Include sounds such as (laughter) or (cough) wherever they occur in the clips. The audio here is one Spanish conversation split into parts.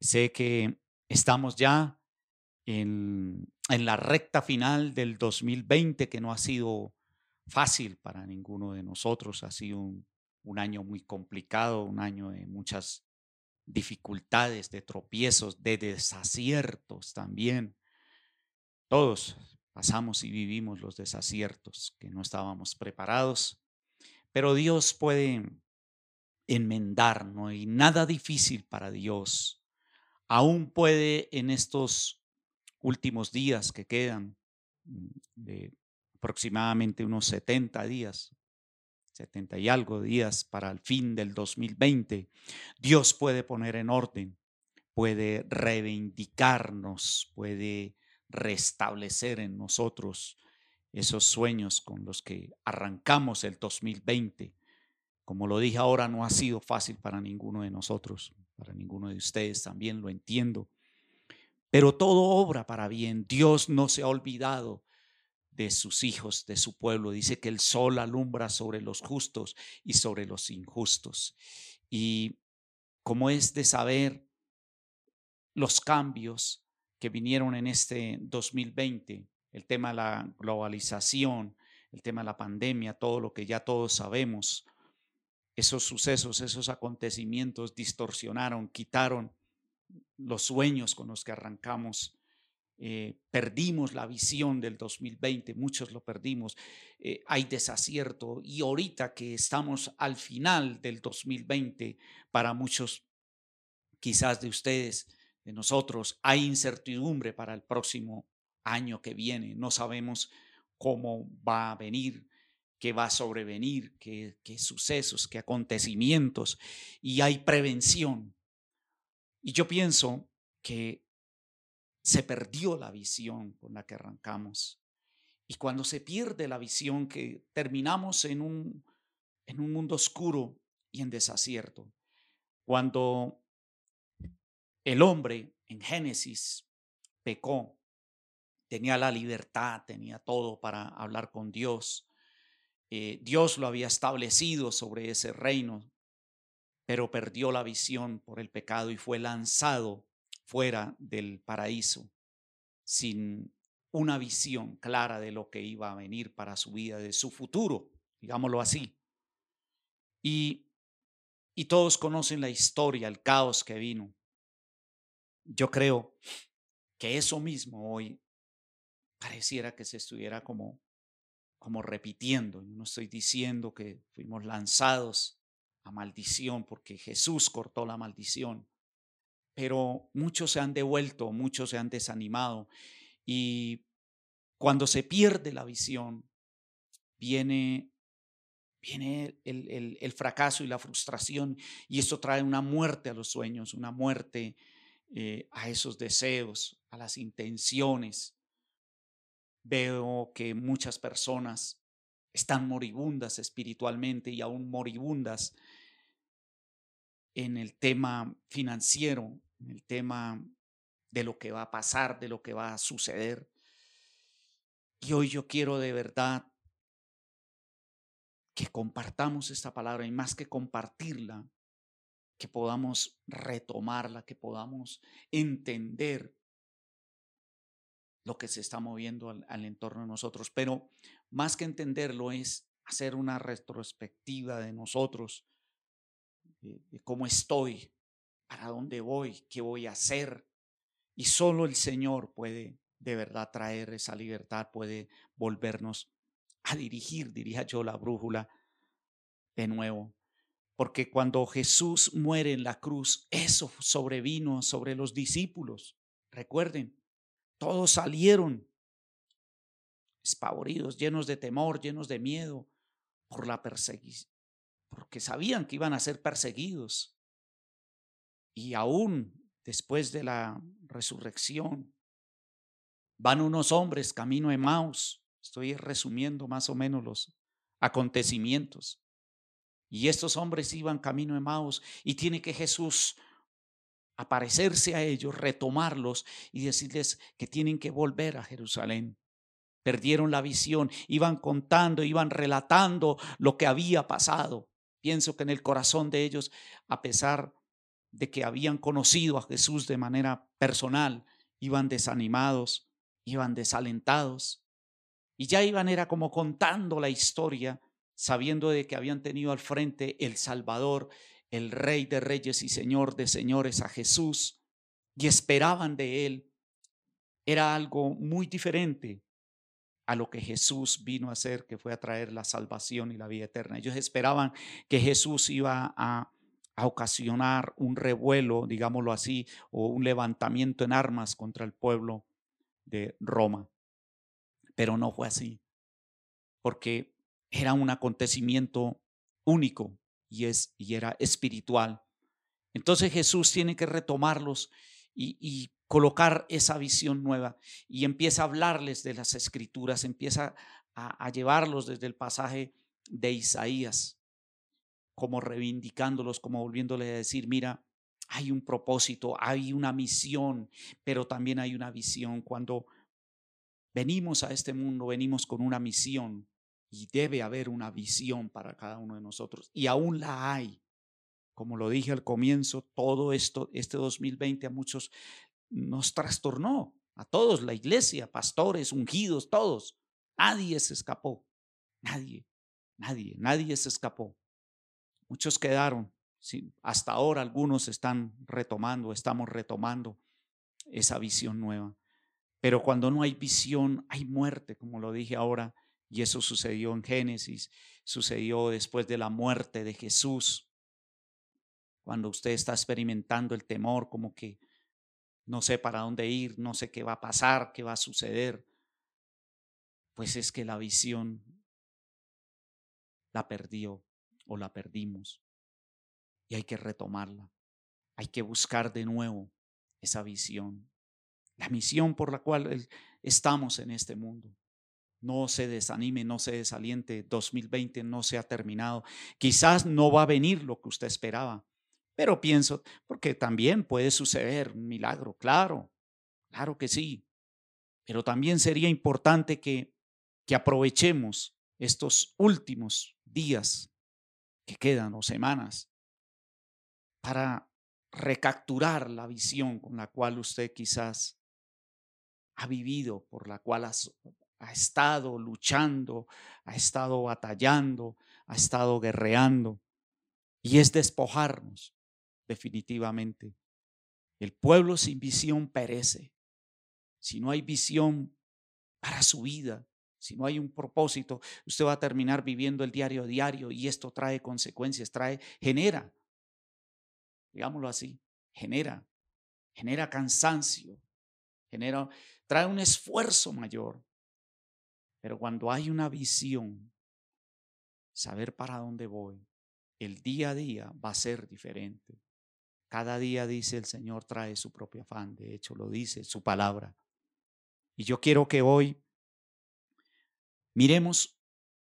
Sé que estamos ya en, la recta final del 2020, que no ha sido fácil para ninguno de nosotros, ha sido un, un año muy complicado, un año de muchas dificultades, de tropiezos, de desaciertos también. Todos pasamos y vivimos los desaciertos que no estábamos preparados, pero Dios puede enmendar, no hay nada difícil para Dios. Aún puede en estos últimos días que quedan, mm, de aproximadamente unos 70 días, 70 y algo días para el fin del 2020, Dios puede poner en orden, puede reivindicarnos, puede restablecer en nosotros esos sueños con los que arrancamos el 2020. Como lo dije ahora, no ha sido fácil para ninguno de nosotros para ninguno de ustedes también lo entiendo. Pero todo obra para bien. Dios no se ha olvidado de sus hijos, de su pueblo. Dice que el sol alumbra sobre los justos y sobre los injustos. Y como es de saber los cambios que vinieron en este 2020, el tema de la globalización, el tema de la pandemia, todo lo que ya todos sabemos, esos sucesos, esos acontecimientos distorsionaron, quitaron los sueños con los que arrancamos. Eh, perdimos la visión del 2020, muchos lo perdimos, eh, hay desacierto y ahorita que estamos al final del 2020, para muchos quizás de ustedes, de nosotros, hay incertidumbre para el próximo año que viene, no sabemos cómo va a venir, qué va a sobrevenir, qué, sucesos, qué acontecimientos, y hay prevención. Y yo pienso que se perdió la visión con la que arrancamos. Y cuando se pierde la visión, que terminamos en un, en un mundo oscuro y en desacierto. Cuando el hombre en Génesis pecó, tenía la libertad, tenía todo para hablar con Dios, eh, Dios lo había establecido sobre ese reino, pero perdió la visión por el pecado y fue lanzado fuera del paraíso sin una visión clara de lo que iba a venir para su vida, de su futuro, digámoslo así. Y, y todos conocen la historia, el caos que vino. Yo creo que eso mismo hoy pareciera que se estuviera como como repitiendo. no estoy diciendo que fuimos lanzados a maldición porque Jesús cortó la maldición, pero muchos se han devuelto, muchos se han desanimado y cuando se pierde la visión, viene, viene el, el, fracaso y la frustración y esto trae una muerte a los sueños, una muerte eh, a esos deseos, a las intenciones, Veo que muchas personas están moribundas espiritualmente y aún moribundas en el tema financiero, en el tema de lo que va a pasar, de lo que va a suceder. Y hoy yo quiero de verdad que compartamos esta palabra y más que compartirla, que podamos retomarla, que podamos entender lo que se está moviendo al, entorno de nosotros. Pero más que entenderlo es hacer una retrospectiva de nosotros, de, cómo estoy, para dónde voy, qué voy a hacer. Y solo el Señor puede de verdad traer esa libertad, puede volvernos a dirigir, diría yo, la brújula de nuevo. Porque cuando Jesús muere en la cruz, eso sobrevino sobre los discípulos. Recuerden, todos salieron espavoridos, llenos de temor, llenos de miedo por la persecución, porque sabían que iban a ser perseguidos. Y aún después de la resurrección, van unos hombres camino de Maus. Estoy resumiendo más o menos los acontecimientos. Y estos hombres iban camino de y tiene que Jesús aparecerse a ellos, retomarlos y decirles que tienen que volver a Jerusalén. perdieron la visión, iban contando, iban relatando lo que había pasado. Pienso que en el corazón de ellos, a pesar de que habían conocido a Jesús de manera personal, iban desanimados, iban desalentados. Y ya iban, era como contando la historia, sabiendo de que habían tenido al frente el Salvador, el Rey de Reyes y Señor de Señores, a Jesús, y esperaban de Él. Era algo muy diferente a lo que Jesús vino a hacer, que fue a traer la salvación y la vida eterna. Ellos esperaban que Jesús iba a, ocasionar un revuelo, digámoslo así, o un levantamiento en armas contra el pueblo de Roma. Pero no fue así, porque era un acontecimiento único y, es, y era espiritual. Entonces Jesús tiene que retomarlos y, colocar esa visión nueva y empieza a hablarles de las escrituras, empieza a, llevarlos desde el pasaje de Isaías, como reivindicándolos, como volviéndole a decir, mira, hay un propósito, hay una misión, pero también hay una visión. Cuando venimos a este mundo, venimos con una misión y debe haber una visión para cada uno de nosotros. Y aún la hay. Como lo dije al comienzo, todo esto, este 2020 a muchos nos trastornó, a todos, la iglesia, pastores, ungidos, todos. Nadie se escapó, nadie, nadie, nadie se escapó. Muchos quedaron, hasta ahora algunos están retomando, estamos retomando esa visión nueva. Pero cuando no hay visión, hay muerte, como lo dije ahora, y eso sucedió en Génesis, sucedió después de la muerte de Jesús cuando usted está experimentando el temor, como que no sé para dónde ir, no sé qué va a pasar, qué va a suceder, pues es que la visión la perdió o la perdimos y hay que retomarla. Hay que buscar de nuevo esa visión, la misión por la cual estamos en este mundo. No se desanime, no se desaliente. 2020 no se ha terminado. Quizás no va a venir lo que usted esperaba, pero pienso, porque también puede suceder un milagro, claro, claro que sí. Pero también sería importante que, que aprovechemos estos últimos días que quedan o semanas para recapturar la visión con la cual usted quizás ha vivido, por la cual ha, estado luchando, ha estado batallando, ha estado guerreando. Y es despojarnos definitivamente. El pueblo sin visión perece. Si no hay visión para su vida, si no hay un propósito, usted va a terminar viviendo el diario a diario y esto trae consecuencias, trae, genera, digámoslo así, genera, genera cansancio, genera, trae un esfuerzo mayor. Pero cuando hay una visión, saber para dónde voy, el día a día va a ser diferente. Cada día, dice el Señor, trae su propio afán. De hecho, lo dice su palabra. Y yo quiero que hoy miremos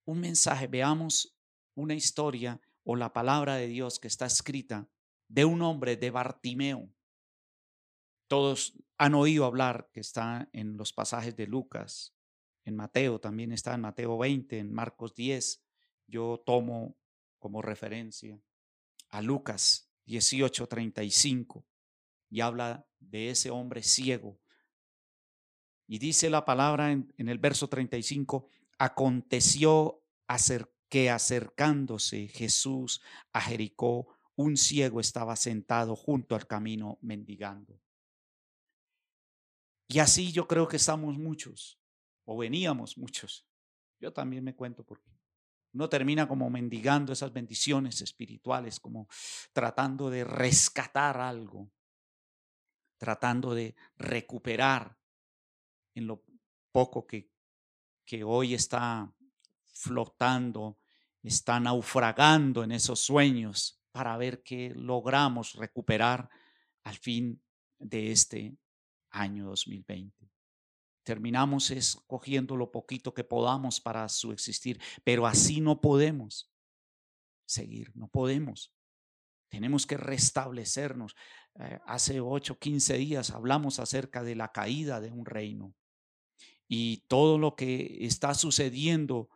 un mensaje, veamos una historia o la palabra de Dios que está escrita de un hombre de Bartimeo. Todos han oído hablar que está en los pasajes de Lucas, en Mateo, también está en Mateo 20, en Marcos 10. Yo tomo como referencia a Lucas 18:35 y habla de ese hombre ciego. Y dice la palabra en, el verso 35, aconteció que acercándose Jesús a Jericó, un ciego estaba sentado junto al camino mendigando. Y así yo creo que estamos muchos, o veníamos muchos. Yo también me cuento porque uno termina como mendigando esas bendiciones espirituales, como tratando de rescatar algo, tratando de recuperar en lo poco que, que hoy está flotando, está naufragando en esos sueños para ver qué logramos recuperar al fin de este año 2020 terminamos escogiendo lo poquito que podamos para su existir, pero así no podemos seguir, no podemos. Tenemos que restablecernos. Eh, hace 8, 15 días hablamos acerca de la caída de un reino y todo lo que está sucediendo,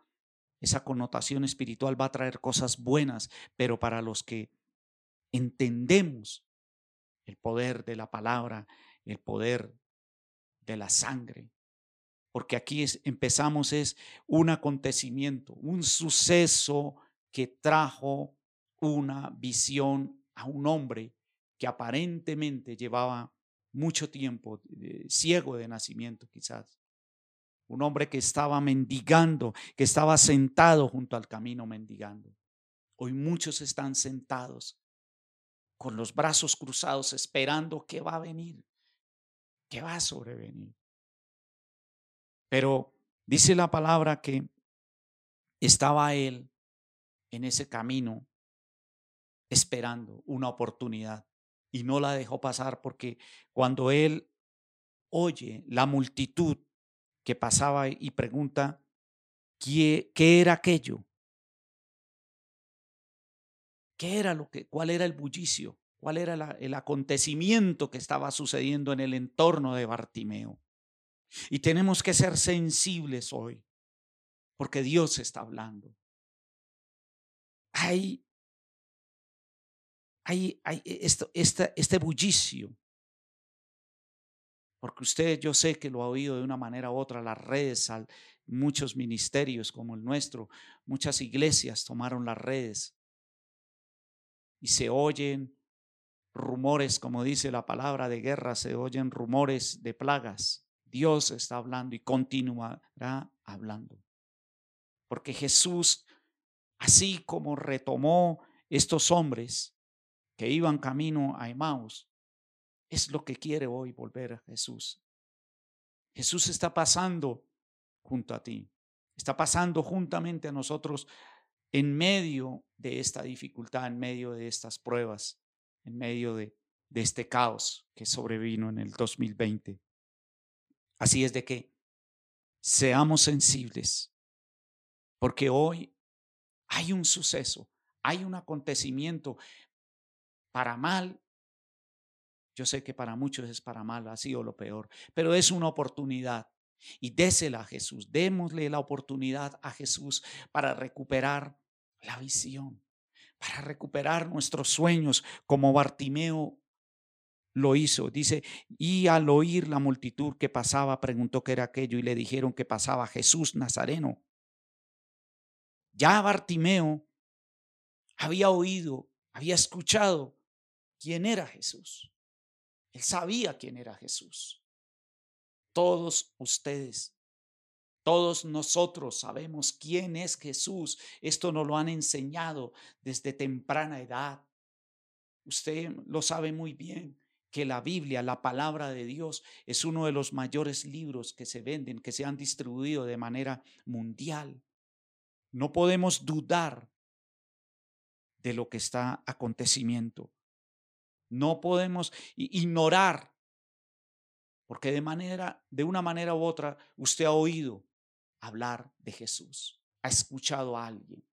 esa connotación espiritual va a traer cosas buenas, pero para los que entendemos el poder de la palabra, el poder de la sangre, porque aquí empezamos es un acontecimiento, un suceso que trajo una visión a un hombre que aparentemente llevaba mucho tiempo ciego de nacimiento quizás. Un hombre que estaba mendigando, que estaba sentado junto al camino mendigando. Hoy muchos están sentados con los brazos cruzados esperando que va a venir, que va a sobrevenir. Pero dice la palabra que estaba él en ese camino esperando una oportunidad y no la dejó pasar porque cuando él oye la multitud que pasaba y pregunta, ¿qué, qué era aquello? ¿Qué era lo que, cuál era el bullicio? ¿Cuál era el acontecimiento que estaba sucediendo en el entorno de Bartimeo? Y tenemos que ser sensibles hoy, porque Dios está hablando. Hay hay, hay e, esto, este, este bullicio. Porque usted, yo sé que lo ha oído de una manera u otra, las redes, muchos ministerios como el nuestro, muchas iglesias tomaron las redes y se oyen rumores, como dice la palabra de guerra, se oyen rumores de plagas. Dios está hablando y continuará hablando. Porque Jesús, así como retomó estos hombres, que iban camino a Emmaus, es lo que quiere hoy volver a Jesús. Jesús está pasando junto a ti, está pasando juntamente a nosotros en medio de esta dificultad, en medio de estas pruebas, en medio de, de este caos que sobrevino en el 2020. Así es de que seamos sensibles, porque hoy hay un suceso, hay un acontecimiento para mal. Yo sé que para muchos es para mal, ha sido lo peor, pero es una oportunidad. Y désela a Jesús, démosle la oportunidad a Jesús para recuperar la visión, para recuperar nuestros sueños, como Bartimeo lo hizo. Dice, y al oír la multitud que pasaba, preguntó qué era aquello y le dijeron que pasaba Jesús Nazareno. Ya Bartimeo había oído, había escuchado quién era Jesús. Él sabía quién era Jesús. Todos ustedes, todos nosotros sabemos quién es Jesús. Esto nos lo han enseñado desde temprana edad. Usted lo sabe muy bien que la Biblia, la palabra de Dios, es uno de los mayores libros que se venden, que se han distribuido de manera mundial. No podemos dudar de lo que está acontecimiento. No podemos ignorar, porque de manera, de una manera u otra, usted ha oído hablar de Jesús, ha escuchado a alguien,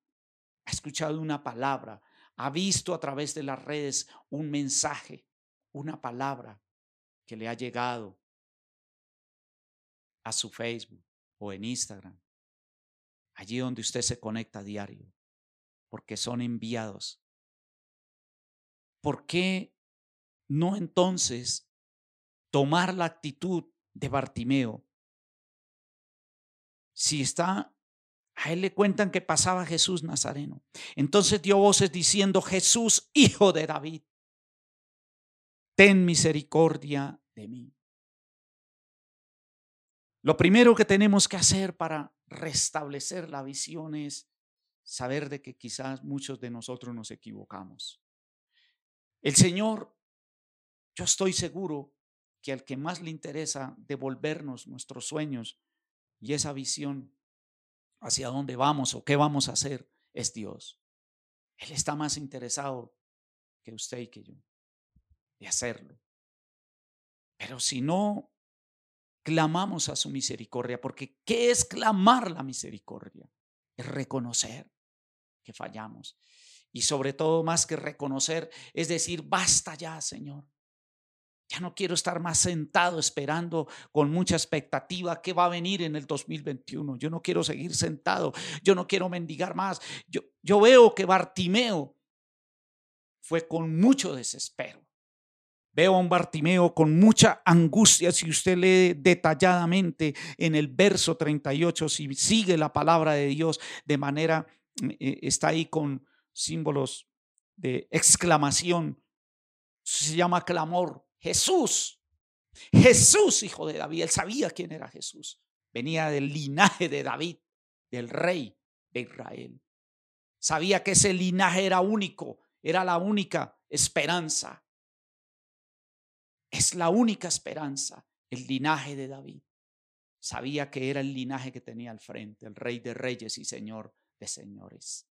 ha escuchado una palabra, ha visto a través de las redes un mensaje, una palabra que le ha llegado a su Facebook o en Instagram, allí donde usted se conecta a diario, porque son enviados. ¿Por qué no entonces tomar la actitud de Bartimeo. Si está, a él le cuentan que pasaba Jesús Nazareno. Entonces dio voces diciendo, Jesús, hijo de David, ten misericordia de mí. Lo primero que tenemos que hacer para restablecer la visión es saber de que quizás muchos de nosotros nos equivocamos. El Señor yo estoy seguro que al que más le interesa devolvernos nuestros sueños y esa visión hacia dónde vamos o qué vamos a hacer es Dios. Él está más interesado que usted y que yo de hacerlo. Pero si no clamamos a su misericordia, porque ¿qué es clamar la misericordia? Es reconocer que fallamos. Y sobre todo, más que reconocer, es decir, basta ya, Señor. Ya no quiero estar más sentado esperando con mucha expectativa qué va a venir en el 2021. Yo no quiero seguir sentado. Yo no quiero mendigar más. Yo, yo veo que Bartimeo fue con mucho desespero. Veo a un Bartimeo con mucha angustia. Si usted lee detalladamente en el verso 38, si sigue la palabra de Dios de manera, eh, está ahí con símbolos de exclamación. Se llama clamor. Jesús, Jesús, hijo de David. Él sabía quién era Jesús. Venía del linaje de David, del rey de Israel. Sabía que ese linaje era único, era la única esperanza. Es la única esperanza, el linaje de David. Sabía que era el linaje que tenía al frente, el rey de reyes y señor de señores.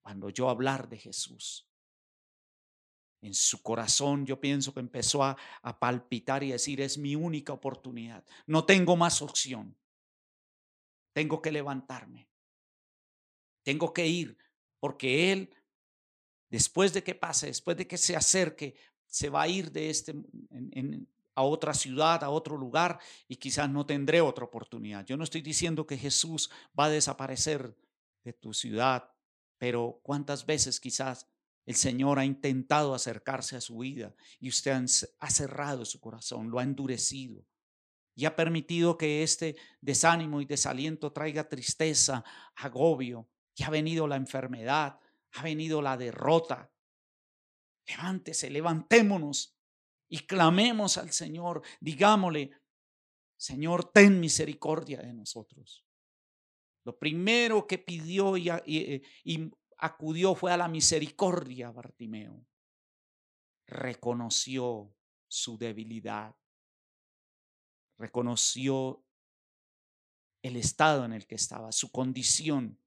Cuando yo hablar de Jesús, en su corazón yo pienso que empezó a, a, palpitar y decir, es mi única oportunidad, no tengo más opción, tengo que levantarme, tengo que ir, porque Él, después de que pase, después de que se acerque, se va a ir de este, a otra ciudad, a otro lugar, y quizás no tendré otra oportunidad. Yo no estoy diciendo que Jesús va a desaparecer de tu ciudad, pero cuántas veces quizás el Señor ha intentado acercarse a su vida y usted ha cerrado su corazón, lo ha endurecido y ha permitido que este desánimo y desaliento traiga tristeza, agobio, y ha venido la enfermedad, ha venido la derrota. Levántese, levantémonos y clamemos al Señor, digámosle, Señor, ten misericordia de nosotros. Lo primero que pidió y, y, acudió fue a la misericordia, Bartimeo. Reconoció su debilidad, reconoció el estado en el que estaba, su condición.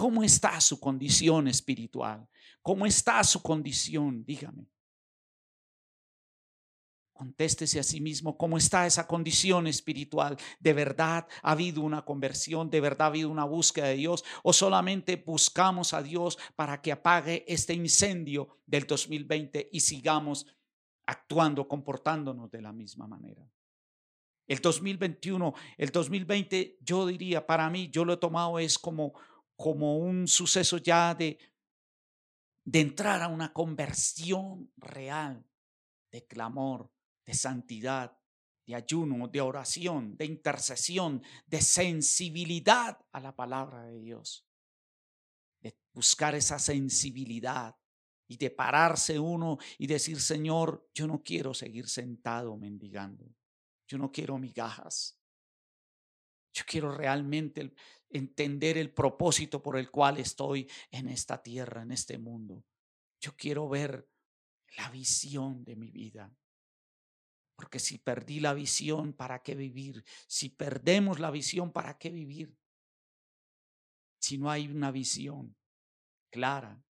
¿Cómo está su condición espiritual? ¿Cómo está su condición? Dígame. Contéstese a sí mismo cómo está esa condición espiritual. ¿De verdad ha habido una conversión? ¿De verdad ha habido una búsqueda de Dios? ¿O solamente buscamos a Dios para que apague este incendio del 2020 y sigamos actuando, comportándonos de la misma manera? El 2021, el 2020, yo diría, para mí, yo lo he tomado es como, como un suceso ya de, de entrar a una conversión real, de clamor, de santidad, de ayuno, de oración, de intercesión, de sensibilidad a la palabra de Dios. De buscar esa sensibilidad y de pararse uno y decir, Señor, yo no quiero seguir sentado mendigando. Yo no quiero migajas. Yo quiero realmente entender el propósito por el cual estoy en esta tierra, en este mundo. Yo quiero ver la visión de mi vida. Porque si perdí la visión, ¿para qué vivir? Si perdemos la visión, ¿para qué vivir? Si no hay una visión clara,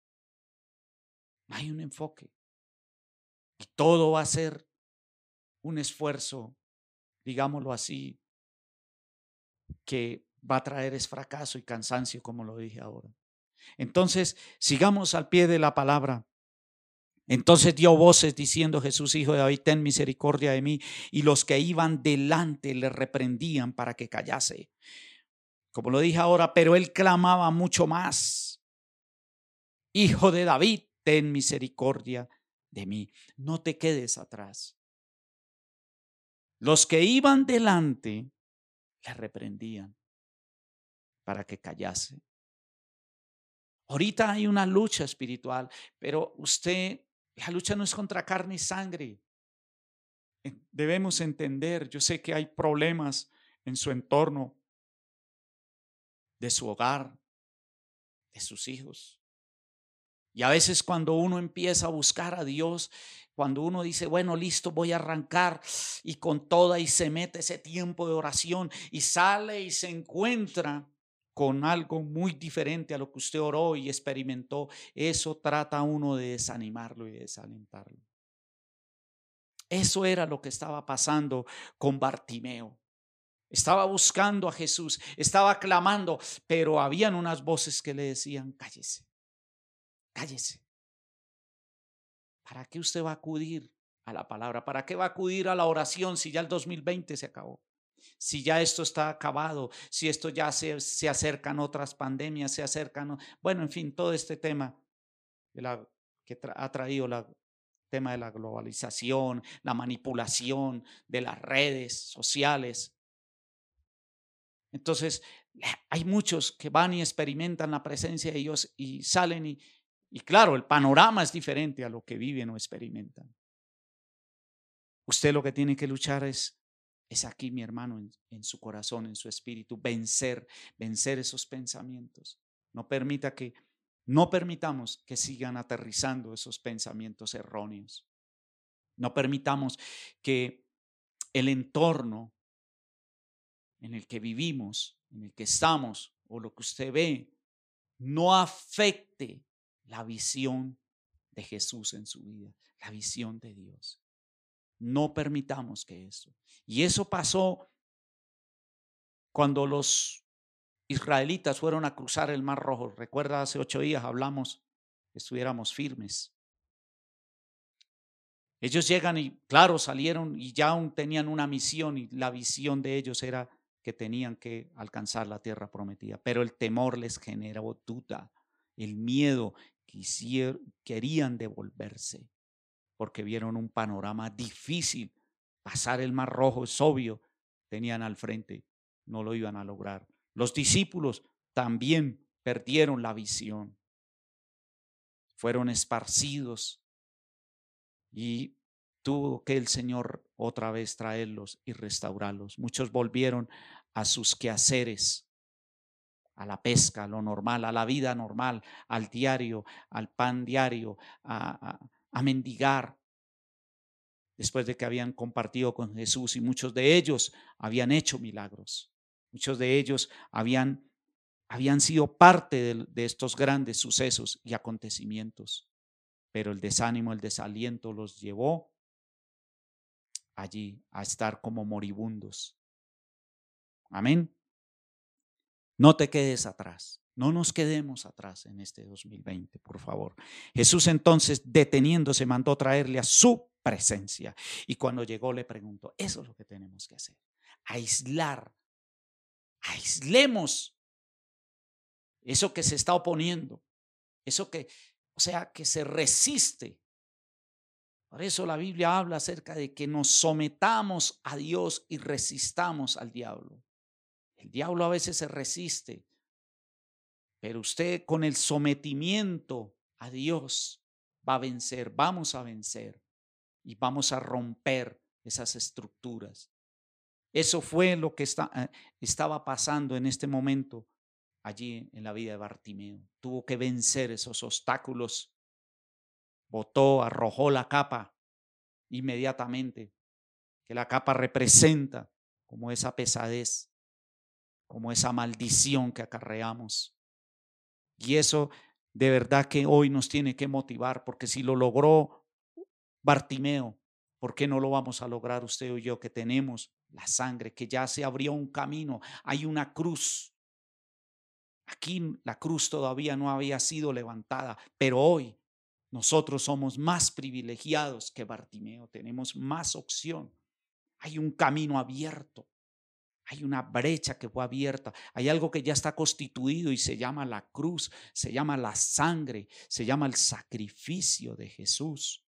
no hay un enfoque. Y todo va a ser un esfuerzo, digámoslo así, que va a traer es fracaso y cansancio, como lo dije ahora. Entonces, sigamos al pie de la palabra. Entonces dio voces diciendo Jesús, hijo de David, ten misericordia de mí. Y los que iban delante le reprendían para que callase. Como lo dije ahora, pero él clamaba mucho más. Hijo de David, ten misericordia de mí. No te quedes atrás. Los que iban delante le reprendían para que callase. Ahorita hay una lucha espiritual, pero usted la lucha no es contra carne y sangre. Debemos entender, yo sé que hay problemas en su entorno, de su hogar, de sus hijos. Y a veces cuando uno empieza a buscar a Dios, cuando uno dice, bueno, listo, voy a arrancar y con toda y se mete ese tiempo de oración y sale y se encuentra con algo muy diferente a lo que usted oró y experimentó, eso trata uno de desanimarlo y desalentarlo. Eso era lo que estaba pasando con Bartimeo. Estaba buscando a Jesús, estaba clamando, pero habían unas voces que le decían, cállese, cállese. ¿Para qué usted va a acudir a la palabra? ¿Para qué va a acudir a la oración si ya el 2020 se acabó? Si ya esto está acabado, si esto ya se, se acercan otras pandemias, se acercan, bueno, en fin, todo este tema que ha traído el tema de la globalización, la manipulación de las redes sociales. Entonces, hay muchos que van y experimentan la presencia de Dios y salen y, y claro, el panorama es diferente a lo que viven o experimentan. Usted lo que tiene que luchar es, es aquí, mi hermano, en, en su corazón, en su espíritu, vencer, vencer esos pensamientos. No permita que, no permitamos que sigan aterrizando esos pensamientos erróneos. No permitamos que el entorno en el que vivimos, en el que estamos, o lo que usted ve, no afecte la visión de Jesús en su vida, la visión de Dios. No permitamos que eso. Y eso pasó cuando los israelitas fueron a cruzar el Mar Rojo. Recuerda, hace ocho días hablamos que estuviéramos firmes. Ellos llegan y, claro, salieron y ya aún tenían una misión y la visión de ellos era que tenían que alcanzar la tierra prometida. Pero el temor les generó duda, el miedo, querían devolverse porque vieron un panorama difícil. Pasar el Mar Rojo es obvio, tenían al frente, no lo iban a lograr. Los discípulos también perdieron la visión, fueron esparcidos y tuvo que el Señor otra vez traerlos y restaurarlos. Muchos volvieron a sus quehaceres, a la pesca, a lo normal, a la vida normal, al diario, al pan diario, a, a mendigar, después de que habían compartido con Jesús y muchos de ellos habían hecho milagros. Muchos de ellos habían, habían sido parte de, de, estos grandes sucesos y acontecimientos, pero el desánimo, el desaliento los llevó allí a estar como moribundos. Amén. No te quedes atrás. No nos quedemos atrás en este 2020, por favor. Jesús entonces, deteniéndose, mandó traerle a su presencia. Y cuando llegó le preguntó, eso es lo que tenemos que hacer. Aislar. Aislemos eso que se está oponiendo. Eso que, o sea, que se resiste. Por eso la Biblia habla acerca de que nos sometamos a Dios y resistamos al diablo. El diablo a veces se resiste pero usted con el sometimiento a Dios va a vencer, vamos a vencer y vamos a romper esas estructuras. Eso fue lo que está, eh, estaba pasando en este momento allí en la vida de Bartimeo. Tuvo que vencer esos obstáculos. Botó, arrojó la capa inmediatamente, que la capa representa como esa pesadez, como esa maldición que acarreamos. Y eso de verdad que hoy nos tiene que motivar, porque si lo logró Bartimeo, ¿por qué no lo vamos a lograr usted o yo que tenemos la sangre, que ya se abrió un camino, hay una cruz? Aquí la cruz todavía no había sido levantada, pero hoy nosotros somos más privilegiados que Bartimeo, tenemos más opción. Hay un camino abierto. Hay una brecha que fue abierta, hay algo que ya está constituido y se llama la cruz, se llama la sangre, se llama el sacrificio de Jesús.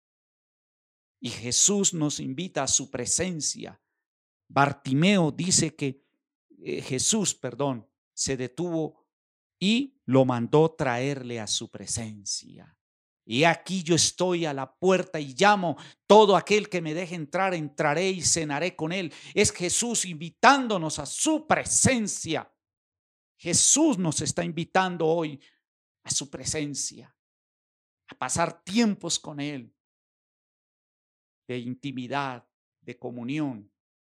Y Jesús nos invita a su presencia. Bartimeo dice que eh, Jesús, perdón, se detuvo y lo mandó traerle a su presencia. Y aquí yo estoy a la puerta y llamo, todo aquel que me deje entrar, entraré y cenaré con él. Es Jesús invitándonos a su presencia. Jesús nos está invitando hoy a su presencia, a pasar tiempos con Él, de intimidad, de comunión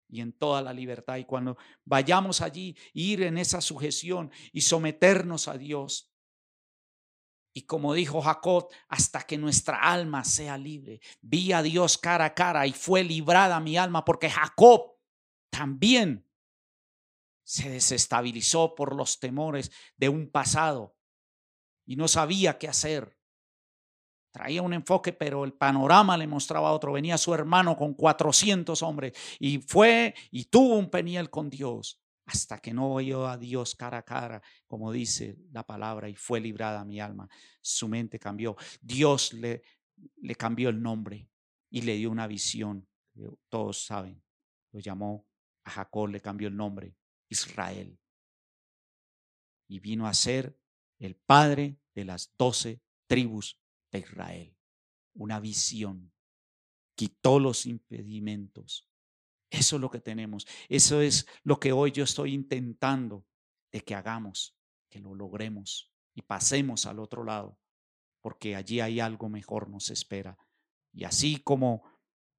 y en toda la libertad. Y cuando vayamos allí, ir en esa sujeción y someternos a Dios, y como dijo Jacob, hasta que nuestra alma sea libre. Vi a Dios cara a cara y fue librada mi alma porque Jacob también se desestabilizó por los temores de un pasado y no sabía qué hacer. traía un enfoque, pero el panorama le mostraba otro. Venía su hermano con 400 hombres y fue y tuvo un peniel con Dios hasta que no oyó a Dios cara a cara, como dice la palabra, y fue librada mi alma. Su mente cambió. Dios le, le cambió el nombre y le dio una visión. Todos saben, lo llamó a Jacob, le cambió el nombre, Israel. Y vino a ser el padre de las doce tribus de Israel. Una visión. Quitó los impedimentos. Eso es lo que tenemos. Eso es lo que hoy yo estoy intentando de que hagamos, que lo logremos y pasemos al otro lado, porque allí hay algo mejor nos espera. Y así como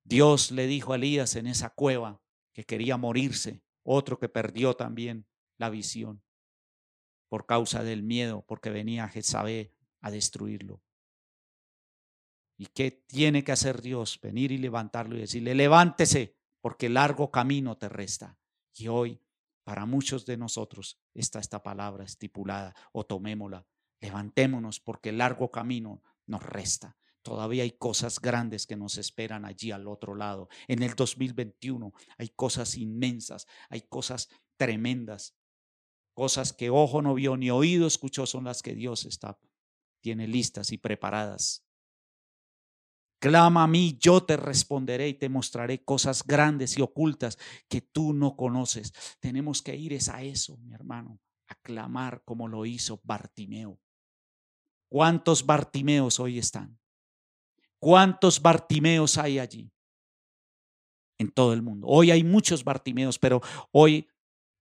Dios le dijo a Elías en esa cueva que quería morirse, otro que perdió también la visión por causa del miedo, porque venía Jezabel a destruirlo. ¿Y qué tiene que hacer Dios? Venir y levantarlo y decirle, levántese, porque largo camino te resta. Y hoy, para muchos de nosotros, está esta palabra estipulada, o tomémosla, levantémonos, porque largo camino nos resta. Todavía hay cosas grandes que nos esperan allí al otro lado. En el 2021 hay cosas inmensas, hay cosas tremendas, cosas que ojo no vio ni oído escuchó son las que Dios está tiene listas y preparadas. Clama a mí, yo te responderé y te mostraré cosas grandes y ocultas que tú no conoces. Tenemos que ir a eso, mi hermano, a clamar como lo hizo Bartimeo. ¿Cuántos Bartimeos hoy están? ¿Cuántos Bartimeos hay allí? En todo el mundo. Hoy hay muchos Bartimeos, pero hoy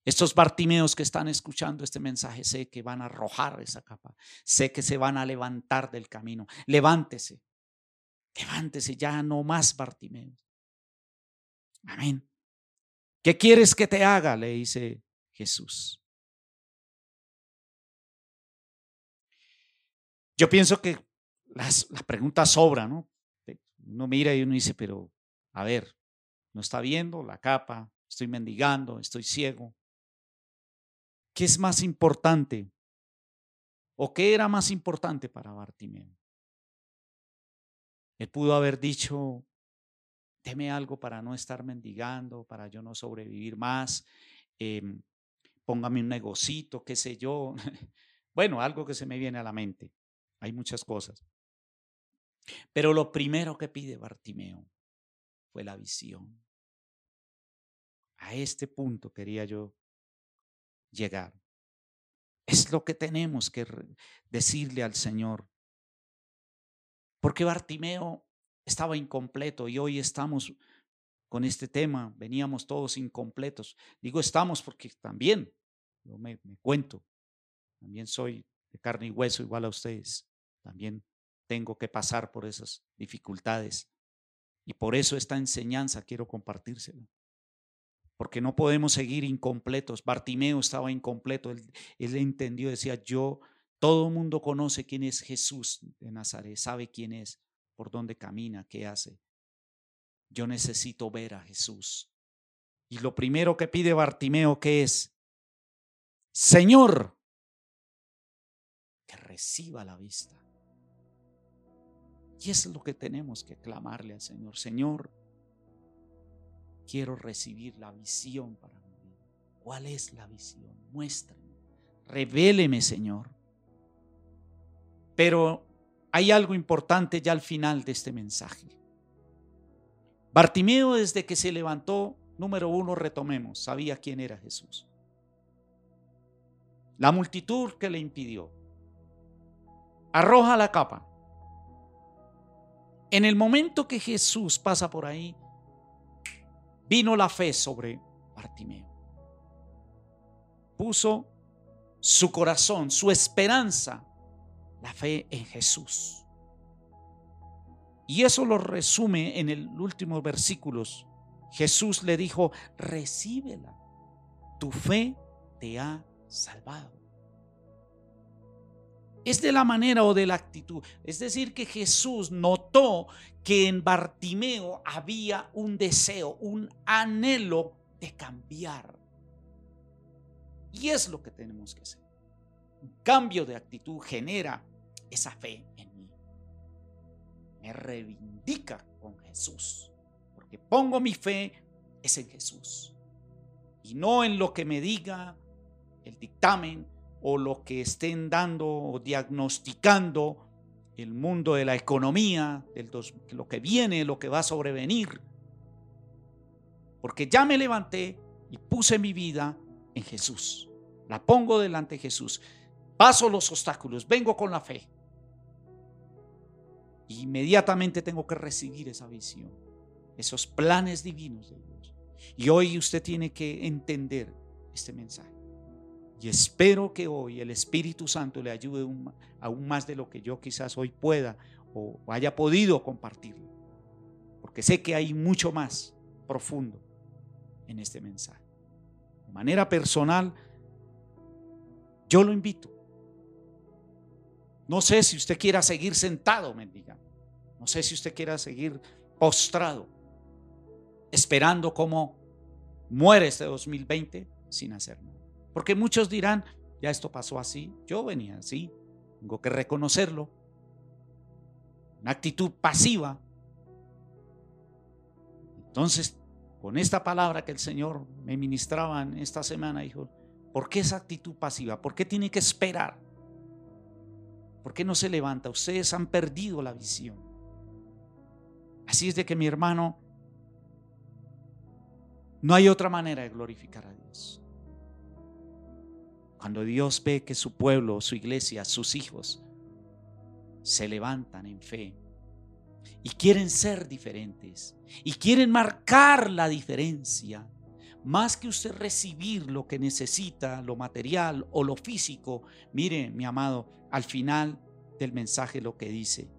estos Bartimeos que están escuchando este mensaje, sé que van a arrojar esa capa, sé que se van a levantar del camino. Levántese, levántese ya, no más Bartimeos. Amén. ¿Qué quieres que te haga? Le dice Jesús. Yo pienso que las, la pregunta sobra, ¿no? Uno mira y uno dice, pero a ver, no está viendo la capa, estoy mendigando, estoy ciego. ¿Qué es más importante? ¿O qué era más importante para Bartimeo? Él pudo haber dicho, deme algo para no estar mendigando, para yo no sobrevivir más, em, póngame un negocito, qué sé yo. (laughs) bueno, algo que se me viene a la mente. Hay muchas cosas. Pero lo primero que pide Bartimeo fue la visión. A este punto quería yo llegar. Es lo que tenemos que decirle al Señor. Porque Bartimeo estaba incompleto y hoy estamos con este tema, veníamos todos incompletos. Digo estamos porque también, yo me, cuento, también soy de carne y hueso igual a ustedes. También tengo que pasar por esas dificultades. Y por eso esta enseñanza quiero compartírsela porque no podemos seguir incompletos. Bartimeo estaba incompleto, él, él entendió, decía, yo, todo el mundo conoce quién es Jesús de Nazaret, sabe quién es, por dónde camina, qué hace. Yo necesito ver a Jesús. Y lo primero que pide Bartimeo, ¿qué es? Señor, que reciba la vista. Y es lo que tenemos que clamarle al Señor. Señor, quiero recibir la visión para mi vida. ¿Cuál es la visión? Muéstrame. Revéleme, Señor. Pero hay algo importante ya al final de este mensaje. Bartimeo desde que se levantó, número uno, retomemos, sabía quién era Jesús. La multitud que le impidió. Arroja la capa. En el momento que Jesús pasa por ahí, vino la fe sobre Bartimeo. Puso su corazón, su esperanza, la fe en Jesús. Y eso lo resume en el último versículos. Jesús le dijo, recíbela, tu fe te ha salvado es de la manera o de la actitud. Es decir, que Jesús notó que en Bartimeo había un deseo, un anhelo de cambiar. Y es lo que tenemos que hacer. Un cambio de actitud genera esa fe en mí. me reivindica con Jesús. Porque pongo mi fe es en Jesús. Y no en lo que me diga el dictamen o lo que estén dando o diagnosticando el mundo de la economía, de lo que viene, lo que va a sobrevenir. Porque ya me levanté y puse mi vida en Jesús. La pongo delante de Jesús. Paso los obstáculos, vengo con la fe. Inmediatamente tengo que recibir esa visión, esos planes divinos de Dios. Y hoy usted tiene que entender este mensaje. Y espero que hoy el Espíritu Santo le ayude aún más de lo que yo quizás hoy pueda o haya podido compartirlo. Porque sé que hay mucho más profundo en este mensaje. De manera personal, yo lo invito. No sé si usted quiera seguir sentado, mendiga. No sé si usted quiera seguir postrado, esperando cómo muere este 2020 sin hacer nada. Porque muchos dirán, ya esto pasó así, yo venía así, tengo que reconocerlo. Una actitud pasiva. Entonces, con esta palabra que el Señor me ministraba en esta semana, dijo, ¿por qué esa actitud pasiva? ¿Por qué tiene que esperar? ¿Por qué no se levanta? Ustedes han perdido la visión. Así es de que mi hermano, no hay otra manera de glorificar a Dios. Cuando Dios ve que su pueblo, su iglesia, sus hijos se levantan en fe y quieren ser diferentes y quieren marcar la diferencia, más que usted recibir lo que necesita, lo material o lo físico, mire mi amado, al final del mensaje lo que dice,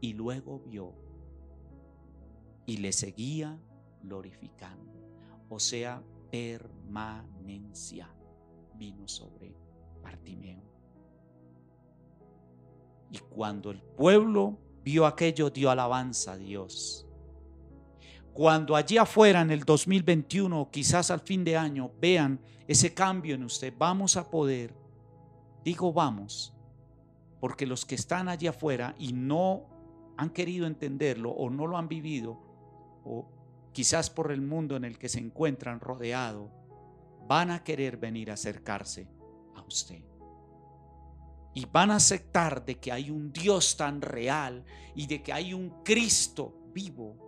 y luego vio y le seguía glorificando, o sea, permanencia vino sobre Bartimeo. Y cuando el pueblo vio aquello, dio alabanza a Dios. Cuando allí afuera en el 2021, quizás al fin de año, vean ese cambio en usted, vamos a poder, digo vamos, porque los que están allí afuera y no han querido entenderlo o no lo han vivido, o quizás por el mundo en el que se encuentran rodeado, van a querer venir a acercarse a usted. Y van a aceptar de que hay un Dios tan real y de que hay un Cristo vivo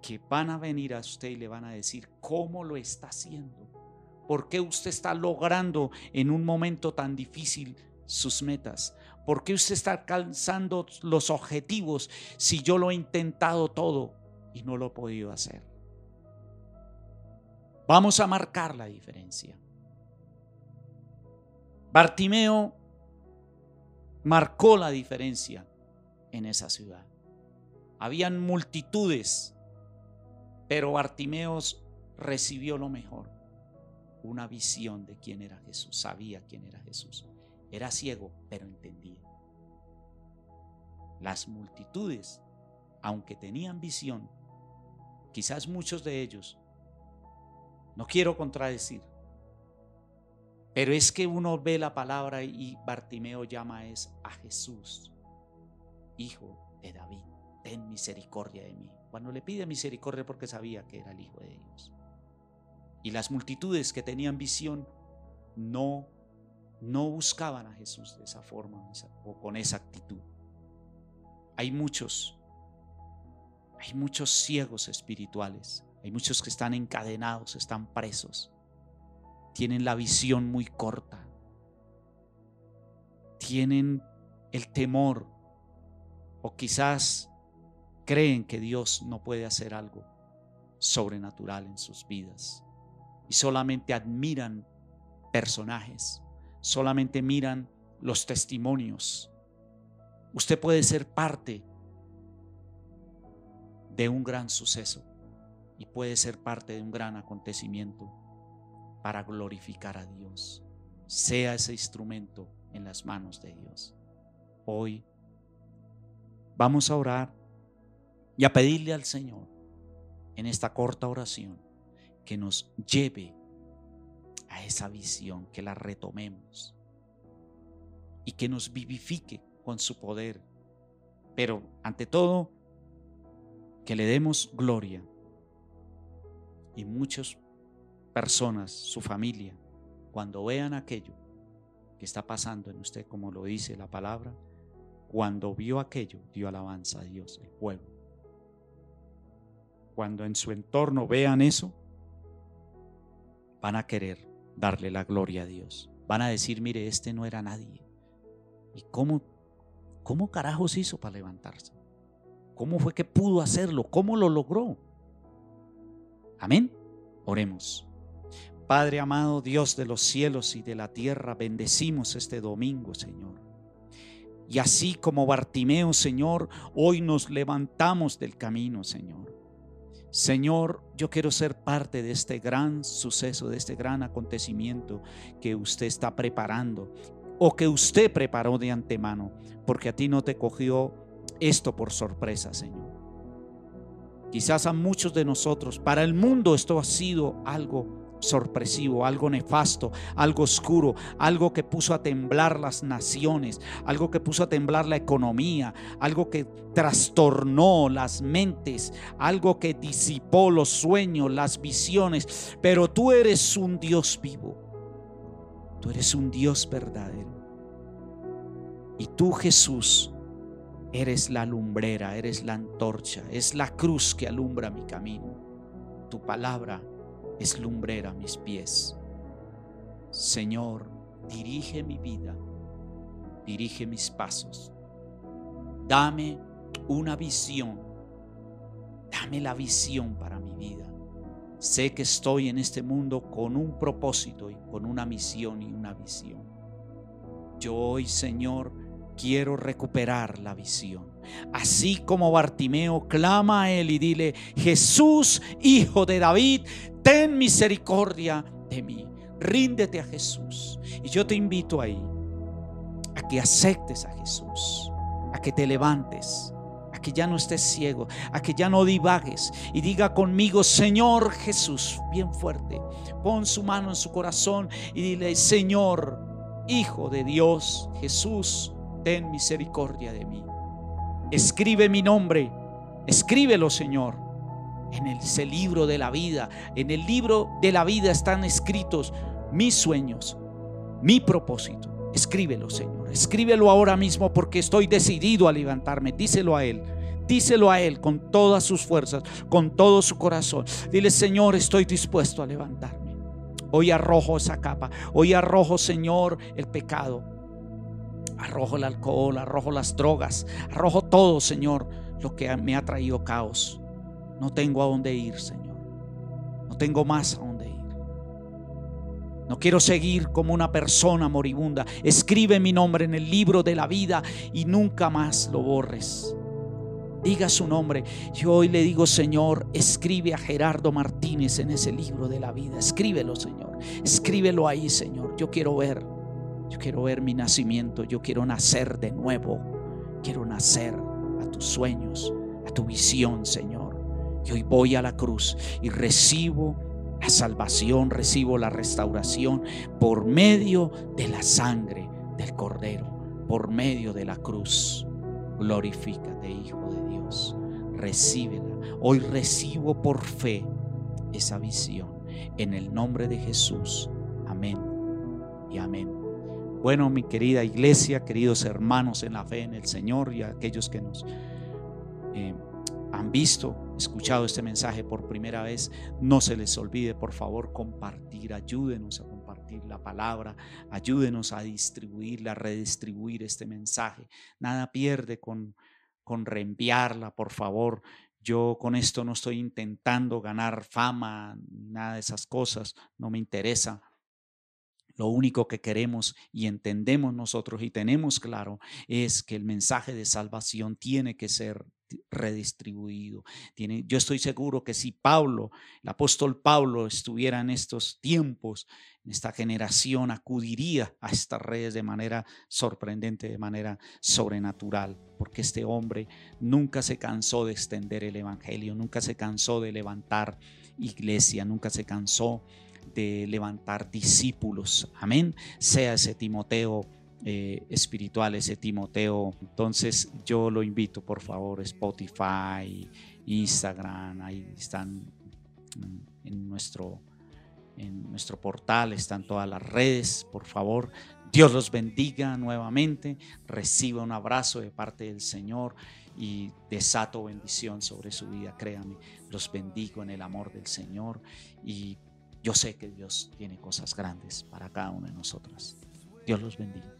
que van a venir a usted y le van a decir cómo lo está haciendo. ¿Por qué usted está logrando en un momento tan difícil sus metas? ¿Por qué usted está alcanzando los objetivos si yo lo he intentado todo y no lo he podido hacer? Vamos a marcar la diferencia. Bartimeo marcó la diferencia en esa ciudad. Habían multitudes, pero Bartimeo recibió lo mejor, una visión de quién era Jesús, sabía quién era Jesús. Era ciego, pero entendía. Las multitudes, aunque tenían visión, quizás muchos de ellos no quiero contradecir. Pero es que uno ve la palabra y Bartimeo llama es a Jesús, hijo de David. Ten misericordia de mí. Cuando le pide misericordia porque sabía que era el hijo de Dios. Y las multitudes que tenían visión no no buscaban a Jesús de esa forma o con esa actitud. Hay muchos hay muchos ciegos espirituales hay muchos que están encadenados, están presos. Tienen la visión muy corta. Tienen el temor o quizás creen que Dios no puede hacer algo sobrenatural en sus vidas y solamente admiran personajes, solamente miran los testimonios. Usted puede ser parte de un gran suceso y puede ser parte de un gran acontecimiento para glorificar a Dios. Sea ese instrumento en las manos de Dios. Hoy vamos a orar y a pedirle al Señor en esta corta oración que nos lleve a esa visión, que la retomemos y que nos vivifique con su poder Pero ante todo, que le demos gloria. Y muchas personas, su familia, cuando vean aquello que está pasando en usted, como lo dice la palabra, cuando vio aquello, dio alabanza a Dios, el pueblo. Cuando en su entorno vean eso, van a querer darle la gloria a Dios. Van a decir, mire, este no era nadie. ¿Y cómo, cómo carajos hizo para levantarse? ¿Cómo fue que pudo hacerlo? ¿Cómo lo logró? Amén. Oremos. Padre amado, Dios de los cielos y de la tierra, bendecimos este domingo, Señor. Y así como Bartimeo, Señor, hoy nos levantamos del camino, Señor. Señor, yo quiero ser parte de este gran suceso, de este gran acontecimiento que usted está preparando o que usted preparó de antemano, porque a ti no te cogió esto por sorpresa, Señor. Quizás a muchos de nosotros, para el mundo esto ha sido algo sorpresivo, algo nefasto, algo oscuro, algo que puso a temblar las naciones, algo que puso a temblar la economía, algo que trastornó las mentes, algo que disipó los sueños, las visiones. Pero tú eres un Dios vivo, tú eres un Dios verdadero. Y tú Jesús eres la lumbrera, eres la antorcha, es la cruz que alumbra mi camino. Tu palabra es lumbrera mis pies. Señor, dirige mi vida, dirige mis pasos. Dame una visión, dame la visión para mi vida. Sé que estoy en este mundo con un propósito y con una misión y una visión. Yo hoy, Señor, quiero recuperar la visión. Así como Bartimeo clama a él y dile, Jesús, hijo de David, ten misericordia de mí. Ríndete a Jesús. Y yo te invito ahí a que aceptes a Jesús, a que te levantes, a que ya no estés ciego, a que ya no divagues y diga conmigo, Señor Jesús, bien fuerte, pon su mano en su corazón y dile, Señor, Hijo de Dios, Jesús, ten misericordia de mí. Escribe mi nombre, escríbelo, Señor en ese libro de la vida. En el libro de la vida están escritos mis sueños, mi propósito. Escríbelo, Señor. Escríbelo ahora mismo porque estoy decidido a levantarme. Díselo a Él. Díselo a Él con todas sus fuerzas, con todo su corazón. Dile, Señor, estoy dispuesto a levantarme. Hoy arrojo esa capa. Hoy arrojo, Señor, el pecado. Arrojo el alcohol, arrojo las drogas, arrojo todo, Señor, lo que me ha traído caos. No tengo a dónde ir, Señor. No tengo más a dónde ir. No quiero seguir como una persona moribunda. Escribe mi nombre en el libro de la vida y nunca más lo borres. Diga su nombre. Yo hoy le digo, Señor, escribe a Gerardo Martínez en ese libro de la vida. Escríbelo, Señor. Escríbelo ahí, Señor. Yo quiero ver. Yo quiero ver mi nacimiento. Yo quiero nacer de nuevo. Quiero nacer a tus sueños, a tu visión, Señor. Y hoy voy a la cruz y recibo la salvación, recibo la restauración por medio de la sangre del Cordero, por medio de la cruz. Glorifícate, Hijo de Dios. Recíbela. Hoy recibo por fe esa visión. En el nombre de Jesús. Amén y amén. Bueno, mi querida iglesia, queridos hermanos en la fe en el Señor y aquellos que nos eh, han visto, escuchado este mensaje por primera vez, no se les olvide por favor compartir, ayúdenos a compartir la palabra, ayúdenos a distribuirla, a redistribuir este mensaje. Nada pierde con, con reenviarla, por favor. Yo con esto no estoy intentando ganar fama, nada de esas cosas, no me interesa. Lo único que queremos y entendemos nosotros y tenemos claro es que el mensaje de salvación tiene que ser redistribuido. Tiene, yo estoy seguro que si Pablo, el apóstol Pablo, estuviera en estos tiempos, en esta generación, acudiría a estas redes de manera sorprendente, de manera sobrenatural, porque este hombre nunca se cansó de extender el Evangelio, nunca se cansó de levantar iglesia, nunca se cansó de levantar discípulos. Amén. Sea ese Timoteo eh, espiritual, ese Timoteo. Entonces yo lo invito, por favor, Spotify, Instagram, ahí están en nuestro, en nuestro portal, están todas las redes, por favor. Dios los bendiga nuevamente, reciba un abrazo de parte del Señor y desato bendición sobre su vida, créame, los bendigo en el amor del Señor y yo sé que Dios tiene cosas grandes para cada uno de nosotros. Dios los bendiga.